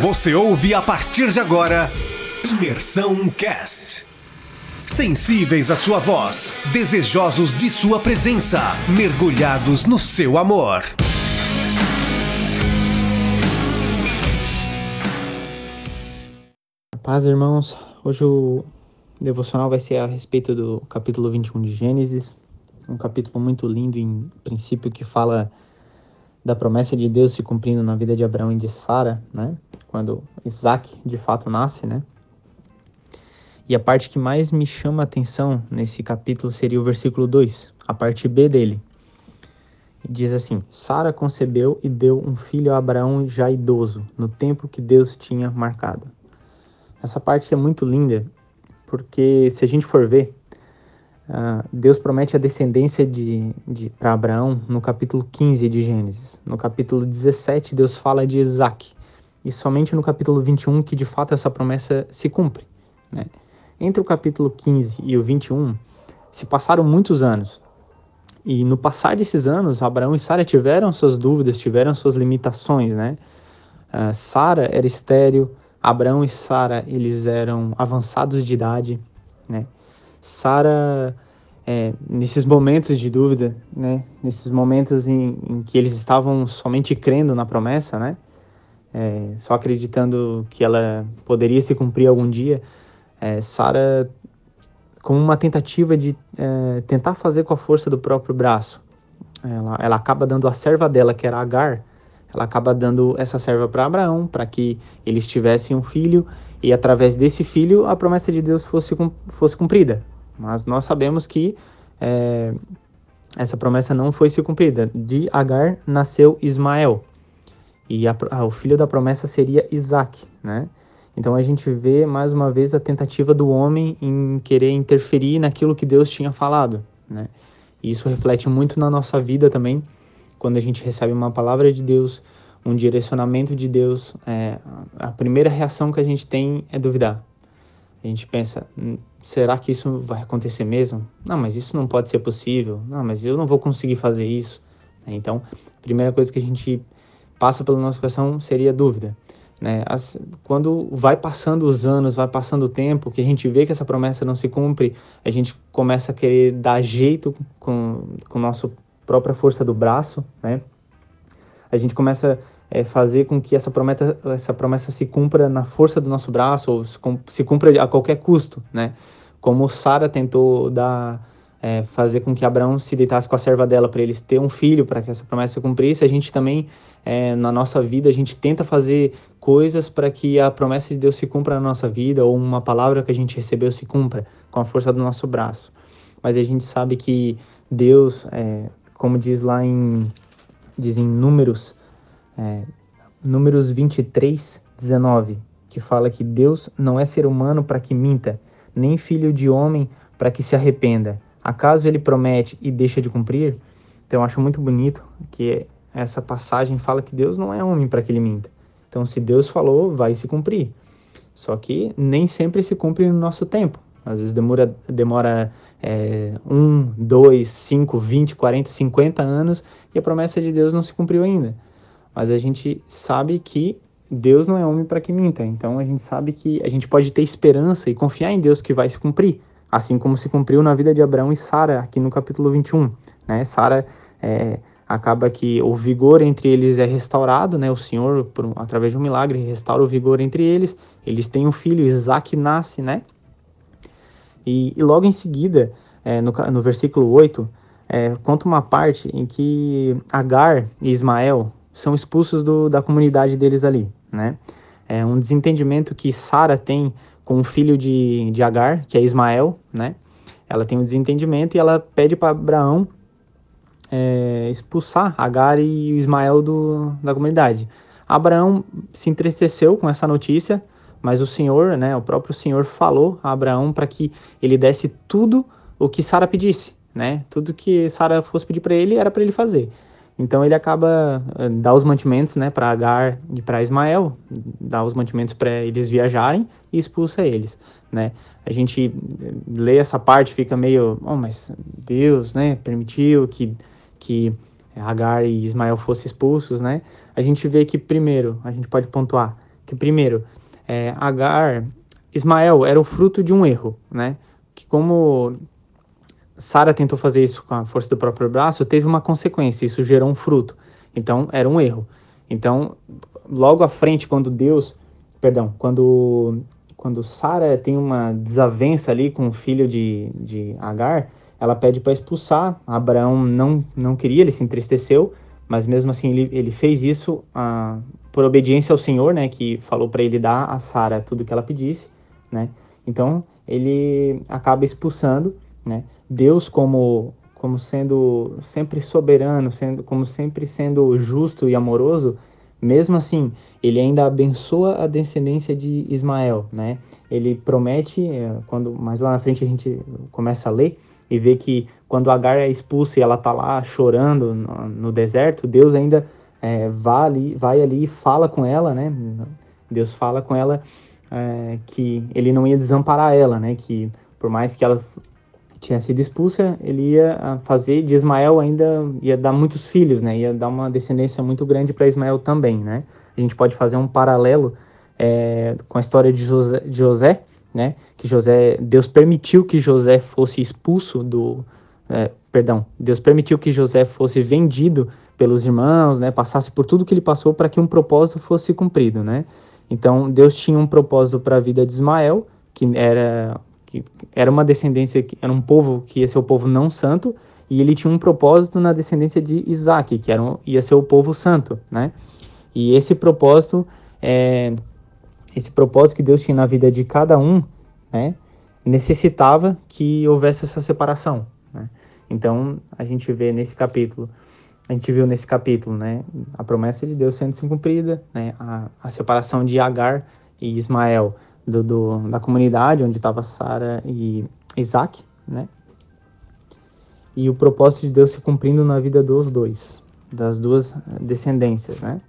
Você ouve a partir de agora Imersão Cast. Sensíveis à sua voz, desejosos de sua presença, mergulhados no seu amor. Paz, irmãos. Hoje o devocional vai ser a respeito do capítulo 21 de Gênesis, um capítulo muito lindo em princípio que fala da promessa de Deus se cumprindo na vida de Abraão e de Sara, né? Quando Isaac de fato nasce, né? E a parte que mais me chama a atenção nesse capítulo seria o versículo 2, a parte B dele. Diz assim: Sara concebeu e deu um filho a Abraão já idoso, no tempo que Deus tinha marcado. Essa parte é muito linda, porque se a gente for ver, Uh, Deus promete a descendência de, de para Abraão no capítulo 15 de Gênesis. No capítulo 17, Deus fala de Isaac. E somente no capítulo 21 que de fato essa promessa se cumpre. Né? Entre o capítulo 15 e o 21, se passaram muitos anos. E no passar desses anos, Abraão e Sara tiveram suas dúvidas, tiveram suas limitações. Né? Uh, Sara era estéril, Abraão e Sara eles eram avançados de idade. Né? Sara, é, nesses momentos de dúvida, né, nesses momentos em, em, que eles estavam somente crendo na promessa, né, é, só acreditando que ela poderia se cumprir algum dia, é, Sara, como uma tentativa de é, tentar fazer com a força do próprio braço, ela, ela acaba dando a serva dela, que era Agar, ela acaba dando essa serva para Abraão, para que eles tivessem um filho e através desse filho a promessa de Deus fosse, fosse cumprida. Mas nós sabemos que é, essa promessa não foi se cumprida. De Agar nasceu Ismael. E a, a, o filho da promessa seria Isaac, né? Então a gente vê mais uma vez a tentativa do homem em querer interferir naquilo que Deus tinha falado, né? E isso reflete muito na nossa vida também, quando a gente recebe uma palavra de Deus, um direcionamento de Deus, é, a primeira reação que a gente tem é duvidar. A gente pensa, hum, será que isso vai acontecer mesmo? Não, mas isso não pode ser possível. Não, mas eu não vou conseguir fazer isso. Né? Então, a primeira coisa que a gente passa pelo nosso coração seria dúvida. Né? As, quando vai passando os anos, vai passando o tempo, que a gente vê que essa promessa não se cumpre, a gente começa a querer dar jeito com, com a nossa própria força do braço, né? A gente começa é, fazer com que essa promessa, essa promessa se cumpra na força do nosso braço ou se cumpra a qualquer custo, né? Como Sara tentou dar, é, fazer com que Abraão se deitasse com a serva dela para eles ter um filho, para que essa promessa se cumprisse, a gente também, é, na nossa vida, a gente tenta fazer coisas para que a promessa de Deus se cumpra na nossa vida ou uma palavra que a gente recebeu se cumpra com a força do nosso braço. Mas a gente sabe que Deus, é, como diz lá em, diz em Números é, Números 23, 19, que fala que Deus não é ser humano para que minta, nem filho de homem para que se arrependa. Acaso ele promete e deixa de cumprir? Então eu acho muito bonito que essa passagem fala que Deus não é homem para que ele minta. Então se Deus falou, vai se cumprir. Só que nem sempre se cumpre no nosso tempo. Às vezes demora, demora é, um, dois, cinco, vinte, quarenta, cinquenta anos e a promessa de Deus não se cumpriu ainda mas a gente sabe que Deus não é homem para que minta. Então a gente sabe que a gente pode ter esperança e confiar em Deus que vai se cumprir, assim como se cumpriu na vida de Abraão e Sara, aqui no capítulo 21. Né? Sara é, acaba que o vigor entre eles é restaurado, né? o Senhor, por, através de um milagre, restaura o vigor entre eles. Eles têm um filho, Isaac nasce, né? E, e logo em seguida, é, no, no versículo 8, é, conta uma parte em que Agar e Ismael, são expulsos do, da comunidade deles ali, né? É um desentendimento que Sara tem com o filho de, de Agar, que é Ismael, né? Ela tem um desentendimento e ela pede para Abraão é, expulsar Agar e Ismael do, da comunidade. Abraão se entristeceu com essa notícia, mas o Senhor, né, o próprio Senhor falou a Abraão para que ele desse tudo o que Sara pedisse, né? Tudo que Sara fosse pedir para ele era para ele fazer. Então ele acaba uh, dá os mantimentos, né, para Agar e para Ismael, dá os mantimentos para eles viajarem e expulsa eles, né? A gente eh, lê essa parte fica meio, oh, mas Deus, né, permitiu que que Agar e Ismael fossem expulsos, né? A gente vê que primeiro a gente pode pontuar Que primeiro, é, Agar, Ismael era o fruto de um erro, né? Que como Sara tentou fazer isso com a força do próprio braço, teve uma consequência, isso gerou um fruto. Então, era um erro. Então, logo à frente, quando Deus, perdão, quando quando Sara tem uma desavença ali com o filho de, de Agar, ela pede para expulsar. Abraão não, não queria, ele se entristeceu, mas mesmo assim ele, ele fez isso ah, por obediência ao Senhor, né, que falou para ele dar a Sara tudo que ela pedisse, né? Então ele acaba expulsando, né? Deus como como sendo sempre soberano, sendo como sempre sendo justo e amoroso, mesmo assim, ele ainda abençoa a descendência de Ismael, né? Ele promete, é, quando mais lá na frente a gente começa a ler e vê que quando Agar é expulsa e ela tá lá chorando no, no deserto, Deus ainda é, vai, ali, vai ali e fala com ela, né? Deus fala com ela é, que ele não ia desamparar ela, né? Que por mais que ela tinha sido expulsa, ele ia ah, fazer de Ismael ainda ia dar muitos filhos, né? Ia dar uma descendência muito grande para Ismael também, né? A gente pode fazer um paralelo é, com a história de José, de José, né? Que José, Deus permitiu que José fosse expulso do, é, perdão, Deus permitiu que José fosse vendido pelos irmãos, né? Passasse por tudo que ele passou para que um propósito fosse cumprido, né? Então Deus tinha um propósito para a vida de Ismael, que era que era uma descendência, era um povo que ia ser o povo não santo, e ele tinha um propósito na descendência de Isaac, que era um, ia ser o povo santo, né? E esse propósito, é, esse propósito que Deus tinha na vida de cada um, né? Necessitava que houvesse essa separação, né? Então, a gente vê nesse capítulo, a gente viu nesse capítulo, né? A promessa de Deus sendo se cumprida, né? A, a separação de Agar e Ismael, do, do da comunidade onde estava Sara e Isaac, né? E o propósito de Deus se cumprindo na vida dos dois, das duas descendências, né?